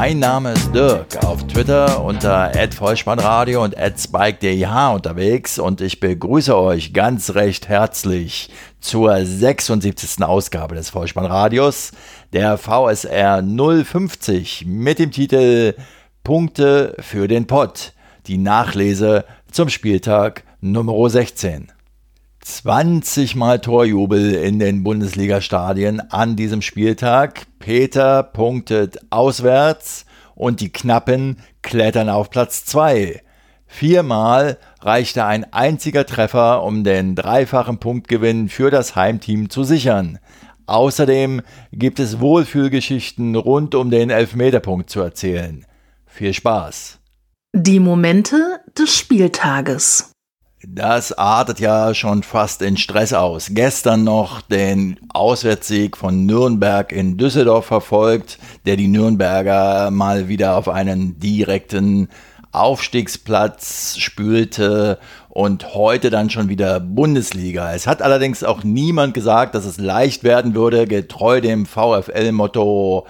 Mein Name ist Dirk, auf Twitter unter @vollspannradio und @spike_dih unterwegs und ich begrüße euch ganz recht herzlich zur 76. Ausgabe des Vollspannradios, der VSR 050 mit dem Titel Punkte für den Pott, die Nachlese zum Spieltag Nummer 16. 20 Mal Torjubel in den Bundesliga-Stadien an diesem Spieltag. Peter punktet auswärts und die Knappen klettern auf Platz 2. Viermal reichte ein einziger Treffer, um den dreifachen Punktgewinn für das Heimteam zu sichern. Außerdem gibt es Wohlfühlgeschichten rund um den Elfmeterpunkt zu erzählen. Viel Spaß! Die Momente des Spieltages. Das artet ja schon fast in Stress aus. Gestern noch den Auswärtssieg von Nürnberg in Düsseldorf verfolgt, der die Nürnberger mal wieder auf einen direkten Aufstiegsplatz spülte und heute dann schon wieder Bundesliga. Es hat allerdings auch niemand gesagt, dass es leicht werden würde, getreu dem VfL-Motto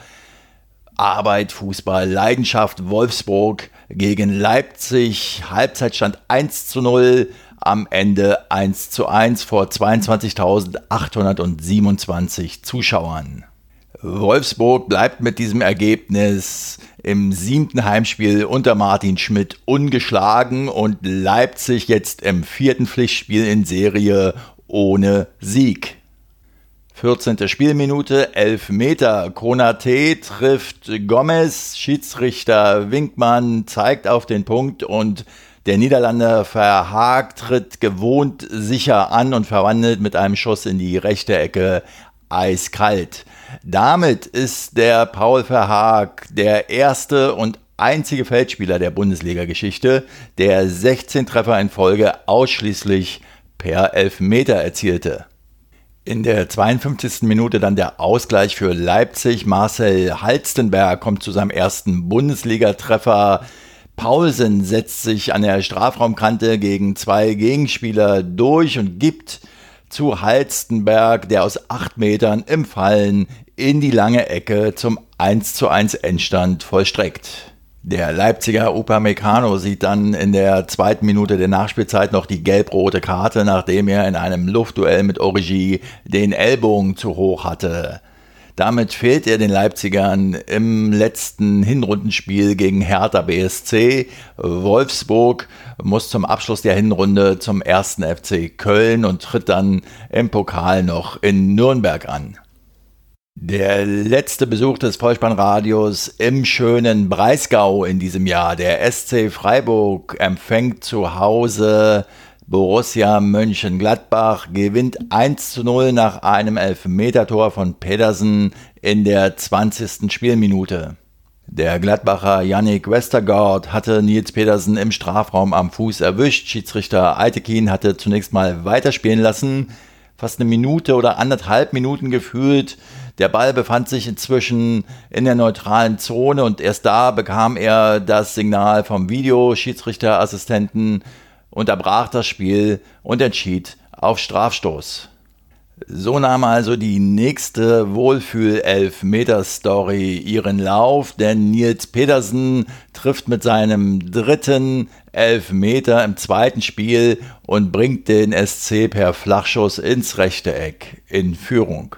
Arbeit, Fußball, Leidenschaft, Wolfsburg gegen Leipzig. Halbzeitstand 1 zu 0, am Ende 1 zu 1 vor 22.827 Zuschauern. Wolfsburg bleibt mit diesem Ergebnis im siebten Heimspiel unter Martin Schmidt ungeschlagen und Leipzig jetzt im vierten Pflichtspiel in Serie ohne Sieg. 14. Spielminute, 11 Meter. Konate trifft Gomez. Schiedsrichter Winkmann zeigt auf den Punkt und der Niederlander Verhaag tritt gewohnt sicher an und verwandelt mit einem Schuss in die rechte Ecke eiskalt. Damit ist der Paul Verhaag der erste und einzige Feldspieler der Bundesliga-Geschichte, der 16 Treffer in Folge ausschließlich per Elfmeter erzielte. In der 52. Minute dann der Ausgleich für Leipzig. Marcel Halstenberg kommt zu seinem ersten Bundesliga-Treffer. Paulsen setzt sich an der Strafraumkante gegen zwei Gegenspieler durch und gibt zu Halstenberg, der aus acht Metern im Fallen in die lange Ecke zum 1 zu 1 Endstand vollstreckt. Der Leipziger Upamecano sieht dann in der zweiten Minute der Nachspielzeit noch die gelb-rote Karte, nachdem er in einem Luftduell mit Origi den Ellbogen zu hoch hatte. Damit fehlt er den Leipzigern im letzten Hinrundenspiel gegen Hertha BSC. Wolfsburg muss zum Abschluss der Hinrunde zum ersten FC Köln und tritt dann im Pokal noch in Nürnberg an. Der letzte Besuch des Vollspannradios im schönen Breisgau in diesem Jahr. Der SC Freiburg empfängt zu Hause Borussia Mönchengladbach, gewinnt 1 zu 0 nach einem Elfmetertor von Pedersen in der 20. Spielminute. Der Gladbacher Yannick Westergaard hatte Nils Pedersen im Strafraum am Fuß erwischt. Schiedsrichter Eitekin hatte zunächst mal weiterspielen lassen. Fast eine Minute oder anderthalb Minuten gefühlt der Ball befand sich inzwischen in der neutralen Zone und erst da bekam er das Signal vom Videoschiedsrichterassistenten, unterbrach das Spiel und entschied auf Strafstoß. So nahm also die nächste Wohlfühl-Elfmeter-Story ihren Lauf, denn Nils Pedersen trifft mit seinem dritten Elfmeter im zweiten Spiel und bringt den SC per Flachschuss ins rechte Eck in Führung.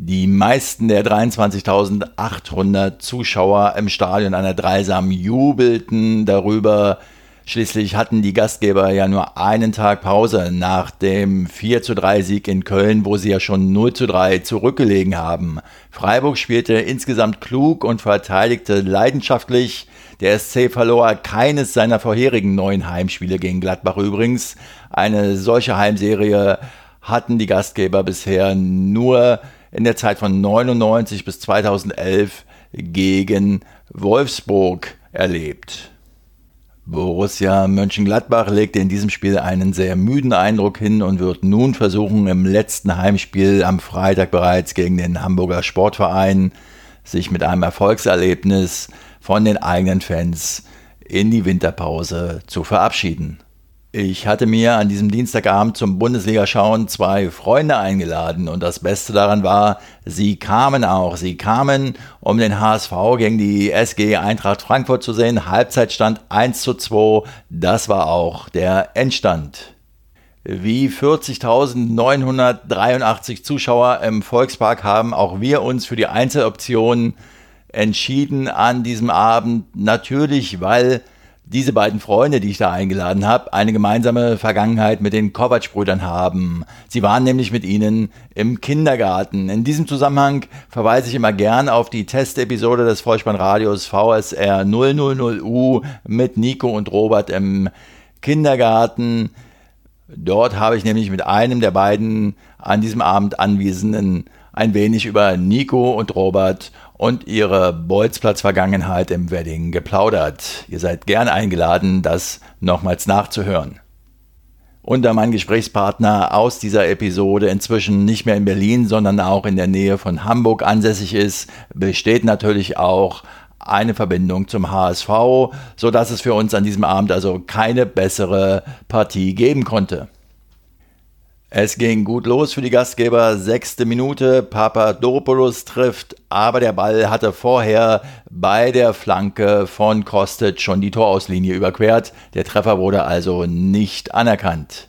Die meisten der 23.800 Zuschauer im Stadion der Dreisam jubelten darüber. Schließlich hatten die Gastgeber ja nur einen Tag Pause nach dem 4 zu 3 Sieg in Köln, wo sie ja schon 0 zu 3 zurückgelegen haben. Freiburg spielte insgesamt klug und verteidigte leidenschaftlich. Der SC verlor keines seiner vorherigen neun Heimspiele gegen Gladbach übrigens. Eine solche Heimserie hatten die Gastgeber bisher nur in der Zeit von 99 bis 2011 gegen Wolfsburg erlebt. Borussia Mönchengladbach legte in diesem Spiel einen sehr müden Eindruck hin und wird nun versuchen, im letzten Heimspiel am Freitag bereits gegen den Hamburger Sportverein sich mit einem Erfolgserlebnis von den eigenen Fans in die Winterpause zu verabschieden. Ich hatte mir an diesem Dienstagabend zum Bundesliga-Schauen zwei Freunde eingeladen und das Beste daran war, sie kamen auch. Sie kamen, um den HSV gegen die SG Eintracht Frankfurt zu sehen. Halbzeitstand 1 zu 2. Das war auch der Endstand. Wie 40.983 Zuschauer im Volkspark haben auch wir uns für die Einzeloption entschieden an diesem Abend. Natürlich, weil diese beiden Freunde, die ich da eingeladen habe, eine gemeinsame Vergangenheit mit den Kovac-Brüdern haben. Sie waren nämlich mit ihnen im Kindergarten. In diesem Zusammenhang verweise ich immer gern auf die Testepisode des Vollspannradios VSR 000U mit Nico und Robert im Kindergarten. Dort habe ich nämlich mit einem der beiden an diesem Abend Anwesenden ein wenig über Nico und Robert und ihre Bolzplatz-Vergangenheit im Wedding geplaudert. Ihr seid gern eingeladen, das nochmals nachzuhören. Und da mein Gesprächspartner aus dieser Episode inzwischen nicht mehr in Berlin, sondern auch in der Nähe von Hamburg ansässig ist, besteht natürlich auch eine Verbindung zum HSV, sodass es für uns an diesem Abend also keine bessere Partie geben konnte. Es ging gut los für die Gastgeber. Sechste Minute, Papadopoulos trifft, aber der Ball hatte vorher bei der Flanke von Kostic schon die Torauslinie überquert. Der Treffer wurde also nicht anerkannt.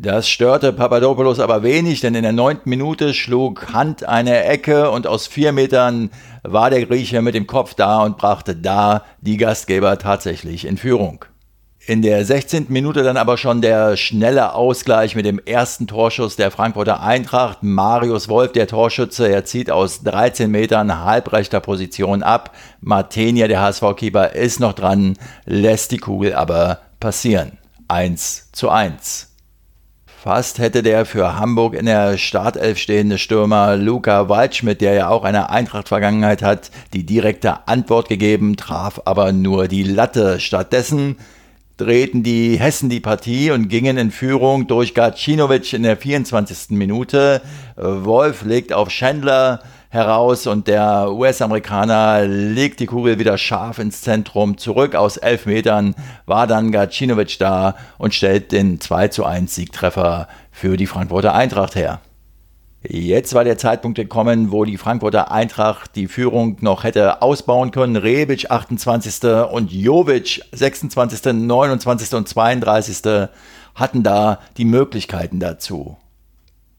Das störte Papadopoulos aber wenig, denn in der neunten Minute schlug Hand eine Ecke und aus vier Metern war der Grieche mit dem Kopf da und brachte da die Gastgeber tatsächlich in Führung. In der 16. Minute dann aber schon der schnelle Ausgleich mit dem ersten Torschuss der Frankfurter Eintracht. Marius Wolf, der Torschütze, er zieht aus 13 Metern halbrechter Position ab. Martenia, der HSV-Keeper, ist noch dran, lässt die Kugel aber passieren. 1 zu 1. Fast hätte der für Hamburg in der Startelf stehende Stürmer Luca Waldschmidt, der ja auch eine Eintracht-Vergangenheit hat, die direkte Antwort gegeben, traf aber nur die Latte. Stattdessen drehten die Hessen die Partie und gingen in Führung durch Gacinovic in der 24. Minute. Wolf legt auf Chandler heraus und der US-Amerikaner legt die Kugel wieder scharf ins Zentrum. Zurück aus elf Metern war dann Gacinovic da und stellt den 2 zu 1 Siegtreffer für die Frankfurter Eintracht her. Jetzt war der Zeitpunkt gekommen, wo die Frankfurter Eintracht die Führung noch hätte ausbauen können. Rebic 28. und Jovic 26., 29. und 32. hatten da die Möglichkeiten dazu.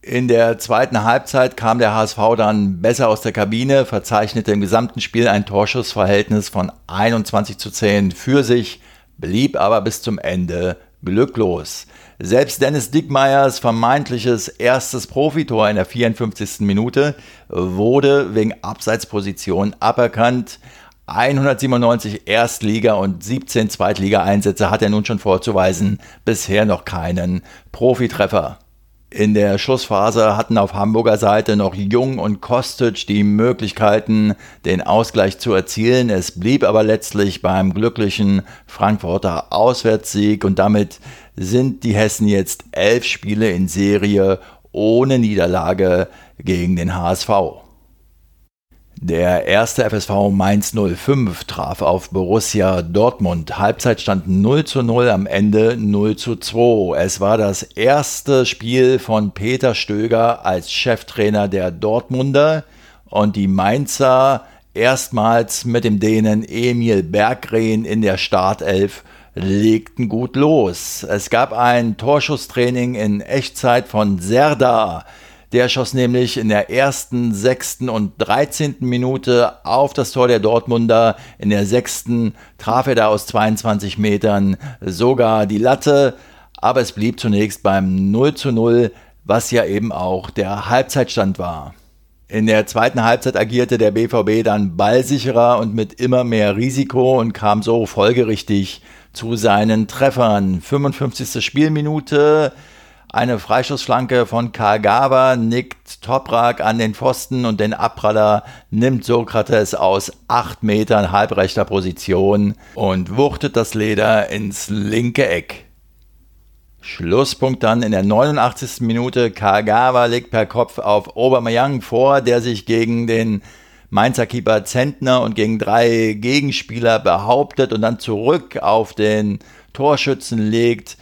In der zweiten Halbzeit kam der HSV dann besser aus der Kabine, verzeichnete im gesamten Spiel ein Torschussverhältnis von 21 zu 10 für sich, blieb aber bis zum Ende glücklos. Selbst Dennis Dickmeyers vermeintliches erstes Profitor in der 54. Minute wurde wegen Abseitsposition aberkannt. 197 Erstliga- und 17 Zweitliga-Einsätze hat er nun schon vorzuweisen, bisher noch keinen Profitreffer. In der Schlussphase hatten auf Hamburger Seite noch Jung und Kostic die Möglichkeiten, den Ausgleich zu erzielen. Es blieb aber letztlich beim glücklichen Frankfurter Auswärtssieg und damit sind die Hessen jetzt elf Spiele in Serie ohne Niederlage gegen den HSV. Der erste FSV Mainz 05 traf auf Borussia Dortmund. Halbzeitstand 0 zu 0, am Ende 0 zu 2. Es war das erste Spiel von Peter Stöger als Cheftrainer der Dortmunder und die Mainzer erstmals mit dem Dänen Emil Berggren in der Startelf legten gut los. Es gab ein Torschusstraining in Echtzeit von Serdar. Der schoss nämlich in der ersten, sechsten und dreizehnten Minute auf das Tor der Dortmunder. In der sechsten traf er da aus 22 Metern sogar die Latte. Aber es blieb zunächst beim 0 zu 0, was ja eben auch der Halbzeitstand war. In der zweiten Halbzeit agierte der BVB dann ballsicherer und mit immer mehr Risiko und kam so folgerichtig zu seinen Treffern. 55. Spielminute Eine Freischussflanke von Kagawa nickt Toprak an den Pfosten und den Abpraller nimmt Sokrates aus 8 Metern halbrechter Position und wuchtet das Leder ins linke Eck. Schlusspunkt dann in der 89. Minute. Kagawa legt per Kopf auf Aubameyang vor, der sich gegen den Mainzer Keeper Zentner und gegen drei Gegenspieler behauptet und dann zurück auf den Torschützen legt.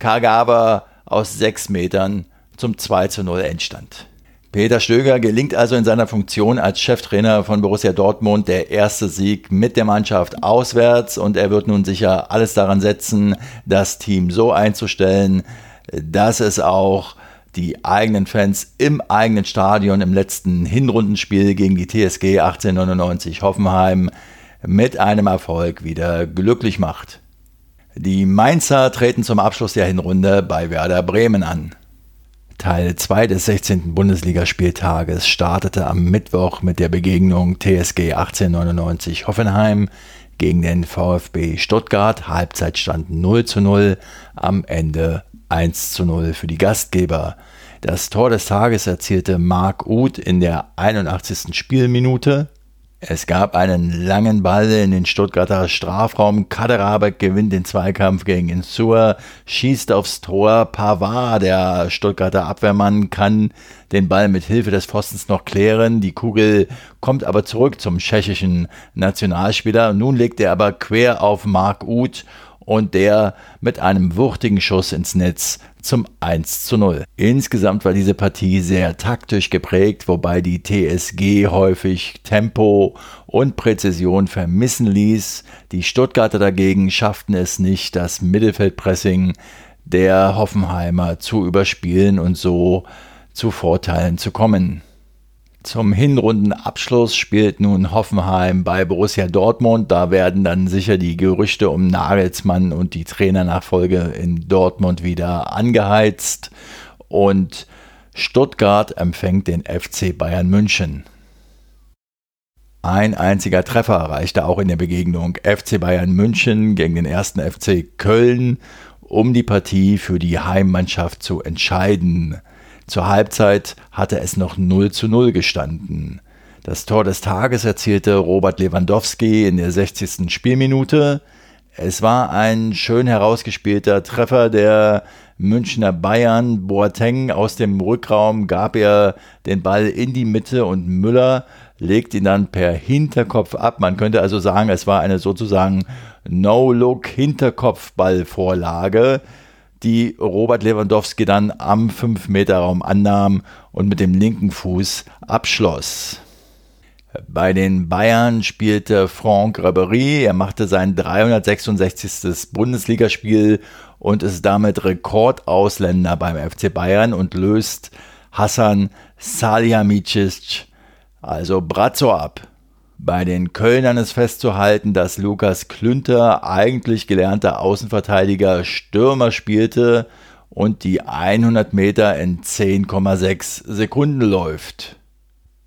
Kagawa aus sechs Metern zum 2 zu 0 Endstand. Peter Stöger gelingt also in seiner Funktion als Cheftrainer von Borussia Dortmund der erste Sieg mit der Mannschaft auswärts und er wird nun sicher alles daran setzen, das Team so einzustellen, dass es auch die eigenen Fans im eigenen Stadion im letzten Hinrundenspiel gegen die TSG 1899 Hoffenheim mit einem Erfolg wieder glücklich macht. Die Mainzer treten zum Abschluss der Hinrunde bei Werder Bremen an. Teil 2 des 16. Bundesligaspieltages startete am Mittwoch mit der Begegnung TSG 1899 Hoffenheim gegen den VfB Stuttgart. Halbzeitstand 0 zu 0, am Ende 1 zu 0 für die Gastgeber. Das Tor des Tages erzielte Marc Uth in der 81. Spielminute. Es gab einen langen Ball in den Stuttgarter Strafraum. Kaderabek gewinnt den Zweikampf gegen Insua, schießt aufs Tor. Pavard, der Stuttgarter Abwehrmann, kann den Ball mit Hilfe des Pfostens noch klären. Die Kugel kommt aber zurück zum tschechischen Nationalspieler. Nun legt er aber quer auf Mark Uth und der mit einem wuchtigen Schuss ins Netz zum 1 zu 0. Insgesamt war diese Partie sehr taktisch geprägt, wobei die TSG häufig Tempo und Präzision vermissen ließ. Die Stuttgarter dagegen schafften es nicht, das Mittelfeldpressing der Hoffenheimer zu überspielen und so zu Vorteilen zu kommen. Zum Hinrundenabschluss spielt nun Hoffenheim bei Borussia Dortmund. Da werden dann sicher die Gerüchte um Nagelsmann und die Trainernachfolge in Dortmund wieder angeheizt. Und Stuttgart empfängt den FC Bayern München. Ein einziger Treffer reichte auch in der Begegnung FC Bayern München gegen den ersten FC Köln, um die Partie für die Heimmannschaft zu entscheiden. Zur Halbzeit hatte es noch 0 zu 0 gestanden. Das Tor des Tages erzielte Robert Lewandowski in der 60. Spielminute. Es war ein schön herausgespielter Treffer der Münchner Bayern. Boateng aus dem Rückraum gab er den Ball in die Mitte und Müller legt ihn dann per Hinterkopf ab. Man könnte also sagen, es war eine sozusagen No-Look-Hinterkopfballvorlage die Robert Lewandowski dann am 5-Meter-Raum annahm und mit dem linken Fuß abschloss. Bei den Bayern spielte Franck Ribery. Er machte sein 366. Bundesligaspiel und ist damit Rekordausländer beim FC Bayern und löst Hassan Salihamidzic, also Brazzo, ab. Bei den Kölnern ist festzuhalten, dass Lukas Klünter, eigentlich gelernter Außenverteidiger, Stürmer spielte und die 100 Meter in 10,6 Sekunden läuft.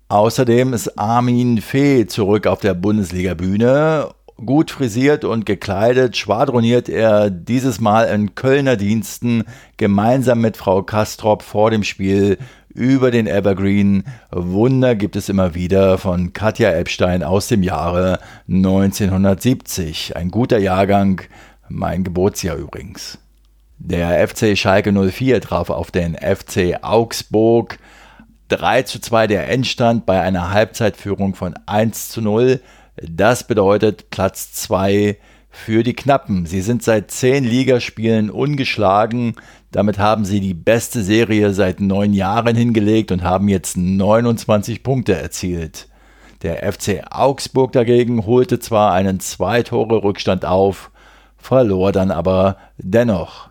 Außerdem ist Armin Fee zurück auf der Bundesliga-Bühne. Gut frisiert und gekleidet schwadroniert er dieses Mal in Kölner Diensten gemeinsam mit Frau Kastrop vor dem Spiel über den Evergreen. Wunder gibt es immer wieder von Katja Epstein aus dem Jahre 1970. Ein guter Jahrgang, mein Geburtsjahr übrigens. Der FC Schalke 04 traf auf den FC Augsburg. 3 zu 2 der Endstand bei einer Halbzeitführung von 1 zu 0. Das bedeutet Platz 2 für die Knappen. Sie sind seit 10 Ligaspielen ungeschlagen. Damit haben sie die beste Serie seit neun Jahren hingelegt und haben jetzt 29 Punkte erzielt. Der FC Augsburg dagegen holte zwar einen Zwei-Tore-Rückstand auf, verlor dann aber dennoch.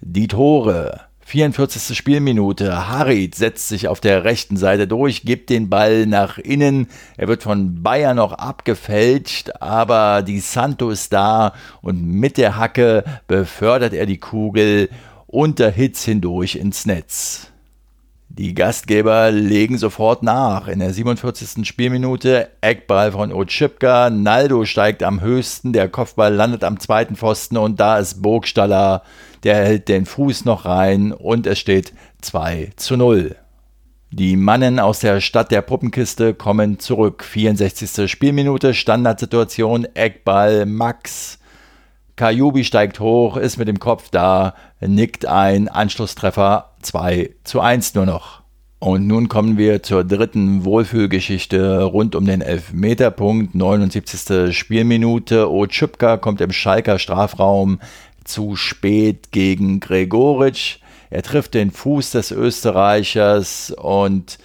Die Tore. 44. Spielminute. Harit setzt sich auf der rechten Seite durch, gibt den Ball nach innen. Er wird von Bayern noch abgefälscht, aber die Santo ist da und mit der Hacke befördert er die Kugel unter Hits hindurch ins Netz. Die Gastgeber legen sofort nach. In der 47. Spielminute Eckball von Otschipka. Naldo steigt am höchsten, der Kopfball landet am zweiten Pfosten und da ist Burgstaller, der hält den Fuß noch rein und es steht 2 zu 0. Die Mannen aus der Stadt der Puppenkiste kommen zurück. 64. Spielminute, Standardsituation, Eckball, Max. Kajubi steigt hoch, ist mit dem Kopf da, nickt ein, Anschlusstreffer 2 zu 1 nur noch. Und nun kommen wir zur dritten Wohlfühlgeschichte rund um den Elfmeterpunkt. 79. Spielminute. Otschipka kommt im Schalker Strafraum zu spät gegen Gregoritsch. Er trifft den Fuß des Österreichers und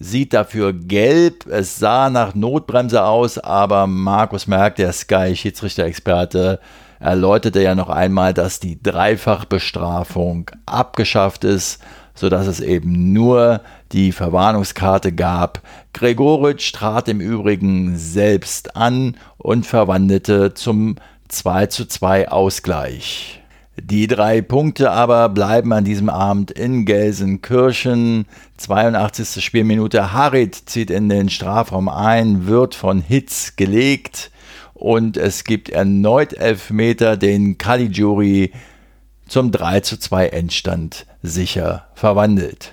sieht dafür gelb. Es sah nach Notbremse aus, aber Markus Merck, der Sky-Schiedsrichter-Experte, erläuterte ja noch einmal, dass die Dreifachbestrafung abgeschafft ist, sodass es eben nur die Verwarnungskarte gab. Gregoritsch trat im Übrigen selbst an und verwandelte zum 2 zu 2 Ausgleich. Die drei Punkte aber bleiben an diesem Abend in Gelsenkirchen. 82. Spielminute. Harit zieht in den Strafraum ein, wird von Hitz gelegt und es gibt erneut Elfmeter, den Caligiuri zum 3 zu 2 Endstand sicher verwandelt.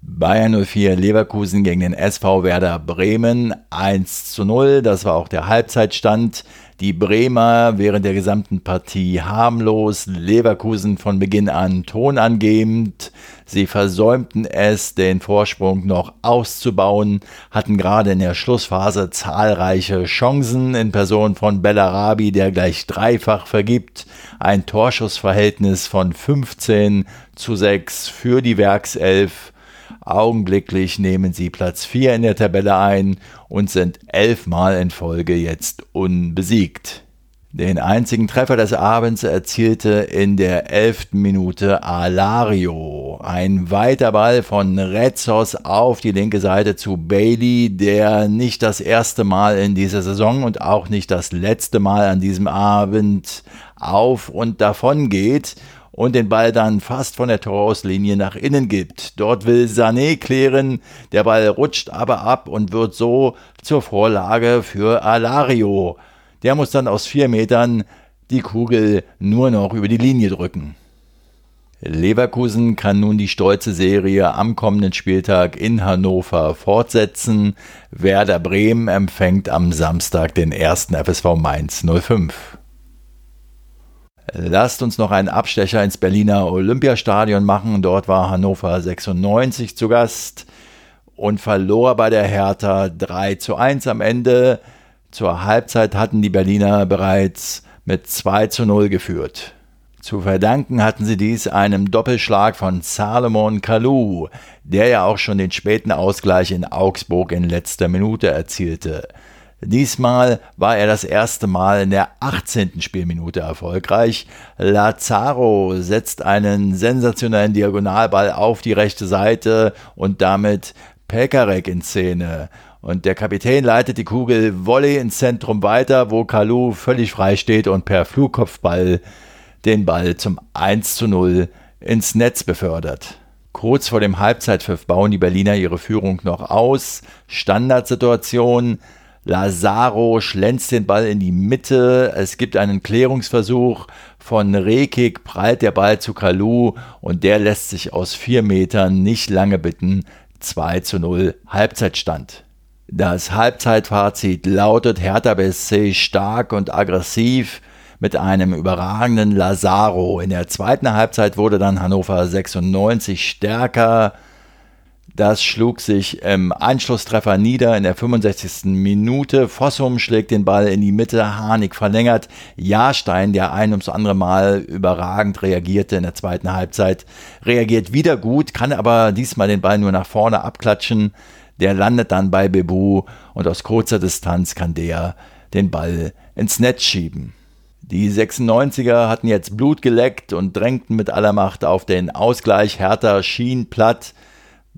Bayern 04 Leverkusen gegen den SV Werder Bremen 1 zu 0, das war auch der Halbzeitstand. Die Bremer während der gesamten Partie harmlos, Leverkusen von Beginn an tonangebend. Sie versäumten es, den Vorsprung noch auszubauen, hatten gerade in der Schlussphase zahlreiche Chancen in Person von Bellarabi, der gleich dreifach vergibt. Ein Torschussverhältnis von 15 zu 6 für die Werkself. Augenblicklich nehmen sie Platz 4 in der Tabelle ein und sind elfmal in Folge jetzt unbesiegt. Den einzigen Treffer des Abends erzielte in der elften Minute Alario. Ein weiter Ball von Retzos auf die linke Seite zu Bailey, der nicht das erste Mal in dieser Saison und auch nicht das letzte Mal an diesem Abend auf und davon geht und den Ball dann fast von der Torauslinie nach innen gibt. Dort will Sané klären, der Ball rutscht aber ab und wird so zur Vorlage für Alario. Der muss dann aus vier Metern die Kugel nur noch über die Linie drücken. Leverkusen kann nun die stolze Serie am kommenden Spieltag in Hannover fortsetzen. Werder Bremen empfängt am Samstag den ersten FSV Mainz 05. Lasst uns noch einen Abstecher ins Berliner Olympiastadion machen. Dort war Hannover 96 zu Gast und verlor bei der Hertha 3 zu 1 am Ende. Zur Halbzeit hatten die Berliner bereits mit 2 zu 0 geführt. Zu verdanken hatten sie dies einem Doppelschlag von Salomon Kalou, der ja auch schon den späten Ausgleich in Augsburg in letzter Minute erzielte. Diesmal war er das erste Mal in der 18. Spielminute erfolgreich. Lazaro setzt einen sensationellen Diagonalball auf die rechte Seite und damit Pekarek in Szene. Und der Kapitän leitet die Kugel Volley ins Zentrum weiter, wo Kalu völlig frei steht und per Flugkopfball den Ball zum 1 zu 0 ins Netz befördert. Kurz vor dem Halbzeitpfiff bauen die Berliner ihre Führung noch aus. Standardsituation. Lazaro schlänzt den Ball in die Mitte. Es gibt einen Klärungsversuch von Rekik, prallt der Ball zu Kalu und der lässt sich aus vier Metern nicht lange bitten. 2 zu 0 Halbzeitstand. Das Halbzeitfazit lautet Hertha BSC stark und aggressiv mit einem überragenden Lazaro. In der zweiten Halbzeit wurde dann Hannover 96 stärker. Das schlug sich im Anschlusstreffer nieder in der 65. Minute. Fossum schlägt den Ball in die Mitte, Harnik verlängert. Jahrstein, der ein ums andere Mal überragend reagierte in der zweiten Halbzeit, reagiert wieder gut, kann aber diesmal den Ball nur nach vorne abklatschen. Der landet dann bei Bebu und aus kurzer Distanz kann der den Ball ins Netz schieben. Die 96er hatten jetzt Blut geleckt und drängten mit aller Macht auf den Ausgleich. Hertha schien platt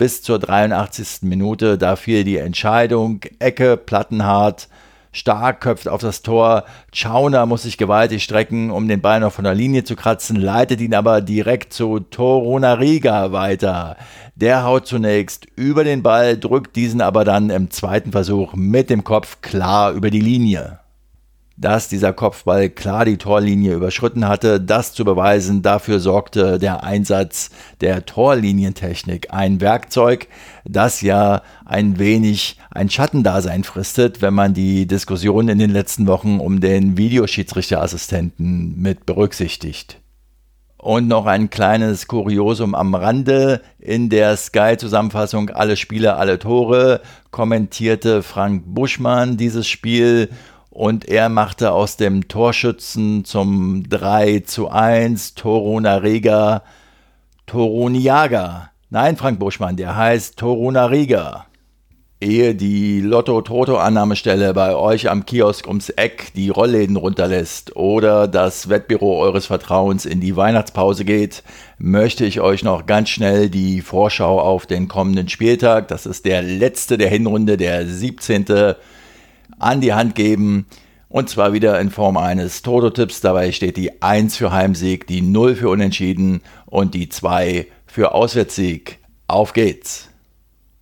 bis zur 83. Minute. Da fiel die Entscheidung. Ecke, Plattenhardt Stark köpft auf das Tor. Schauner muss sich gewaltig strecken, um den Ball noch von der Linie zu kratzen, leitet ihn aber direkt zu Torunariga weiter. Der haut zunächst über den Ball, drückt diesen aber dann im zweiten Versuch mit dem Kopf klar über die Linie dass dieser Kopfball klar die Torlinie überschritten hatte. Das zu beweisen, dafür sorgte der Einsatz der Torlinientechnik. Ein Werkzeug, das ja ein wenig ein Schattendasein fristet, wenn man die Diskussion in den letzten Wochen um den Videoschiedsrichterassistenten mit berücksichtigt. Und noch ein kleines Kuriosum am Rande. In der Sky-Zusammenfassung Alle Spiele, alle Tore kommentierte Frank Buschmann dieses Spiel und er machte aus dem Torschützen zum 3 zu 1 Toruna Rega Toruniaga. Nein, Frank Buschmann, der heißt Toruna Rega. Ehe die Lotto-Toto-Annahmestelle bei euch am Kiosk ums Eck die Rollläden runterlässt oder das Wettbüro eures Vertrauens in die Weihnachtspause geht, möchte ich euch noch ganz schnell die Vorschau auf den kommenden Spieltag, das ist der letzte der Hinrunde, der 17 an die Hand geben. Und zwar wieder in Form eines Toto-Tipps. Dabei steht die 1 für Heimsieg, die 0 für Unentschieden und die 2 für Auswärtssieg. Auf geht's!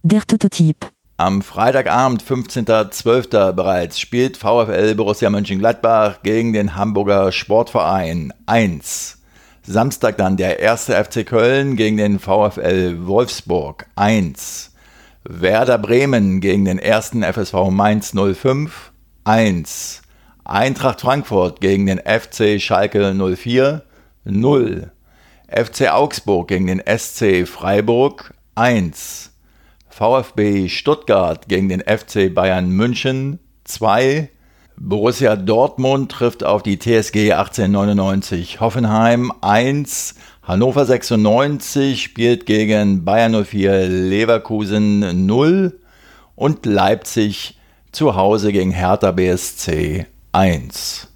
Der Toto-Tipp. Am Freitagabend, 15.12. bereits, spielt VfL Borussia Mönchengladbach gegen den Hamburger Sportverein 1. Samstag dann der erste FC Köln gegen den VfL Wolfsburg 1. Werder Bremen gegen den ersten FSV Mainz 05 1. Eintracht Frankfurt gegen den FC Schalke 04 0. FC Augsburg gegen den SC Freiburg 1. VfB Stuttgart gegen den FC Bayern München 2. Borussia Dortmund trifft auf die TSG 1899 Hoffenheim 1. Hannover 96 spielt gegen Bayern 04 Leverkusen 0 und Leipzig zu Hause gegen Hertha BSC 1.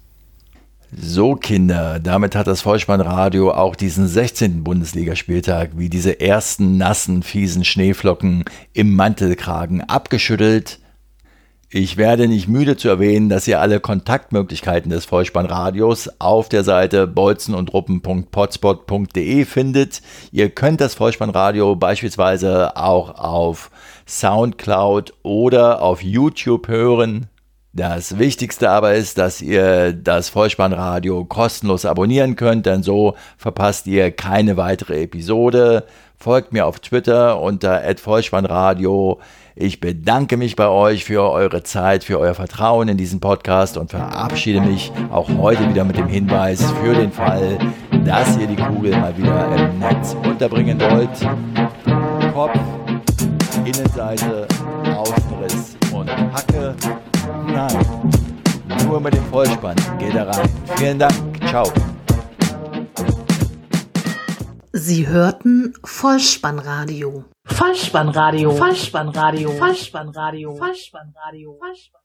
So Kinder, damit hat das Vollspannradio auch diesen 16. Bundesligaspieltag wie diese ersten nassen, fiesen Schneeflocken im Mantelkragen abgeschüttelt ich werde nicht müde zu erwähnen, dass ihr alle Kontaktmöglichkeiten des Vollspannradios auf der Seite bolzenundruppen.potspot.de findet. Ihr könnt das Vollspannradio beispielsweise auch auf Soundcloud oder auf YouTube hören. Das Wichtigste aber ist, dass ihr das Vollspannradio kostenlos abonnieren könnt, denn so verpasst ihr keine weitere Episode. Folgt mir auf Twitter unter @vollspannradio. Ich bedanke mich bei euch für eure Zeit, für euer Vertrauen in diesen Podcast und verabschiede mich auch heute wieder mit dem Hinweis für den Fall, dass ihr die Kugel mal wieder im Netz unterbringen wollt. Kopf, Innenseite, Außenriss und Hacke. Nein, nur mit dem Vollspann geht er rein. Vielen Dank. Ciao. Sie hörten Vollspannradio. Vollspannradio. Vollspannradio. Vollspannradio. Vollspannradio. Vollspannradio.